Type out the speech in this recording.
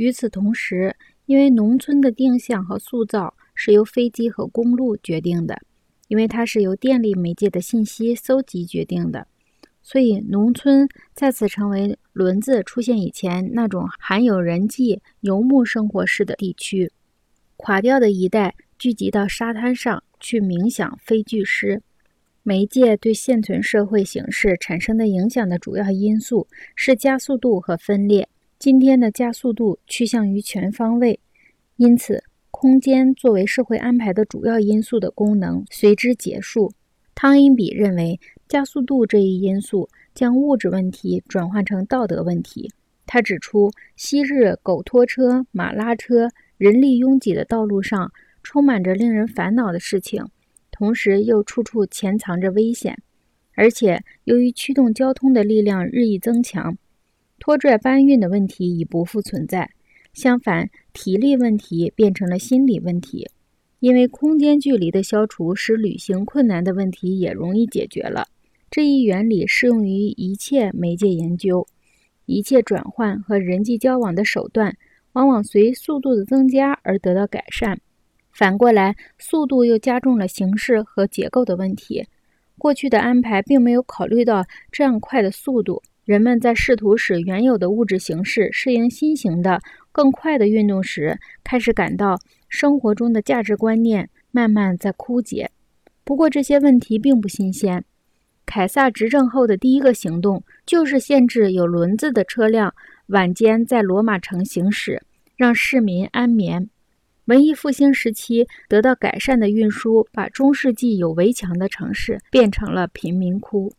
与此同时，因为农村的定向和塑造是由飞机和公路决定的，因为它是由电力媒介的信息搜集决定的，所以农村再次成为轮子出现以前那种含有人迹游牧生活式的地区。垮掉的一代聚集到沙滩上去冥想非句诗。媒介对现存社会形式产生的影响的主要因素是加速度和分裂。今天的加速度趋向于全方位，因此空间作为社会安排的主要因素的功能随之结束。汤因比认为，加速度这一因素将物质问题转换成道德问题。他指出，昔日狗拖车、马拉车、人力拥挤的道路上充满着令人烦恼的事情。同时又处处潜藏着危险，而且由于驱动交通的力量日益增强，拖拽搬运的问题已不复存在。相反，体力问题变成了心理问题，因为空间距离的消除使旅行困难的问题也容易解决了。这一原理适用于一切媒介研究，一切转换和人际交往的手段往往随速度的增加而得到改善。反过来，速度又加重了形式和结构的问题。过去的安排并没有考虑到这样快的速度。人们在试图使原有的物质形式适应新型的、更快的运动时，开始感到生活中的价值观念慢慢在枯竭。不过，这些问题并不新鲜。凯撒执政后的第一个行动就是限制有轮子的车辆晚间在罗马城行驶，让市民安眠。文艺复兴时期得到改善的运输，把中世纪有围墙的城市变成了贫民窟。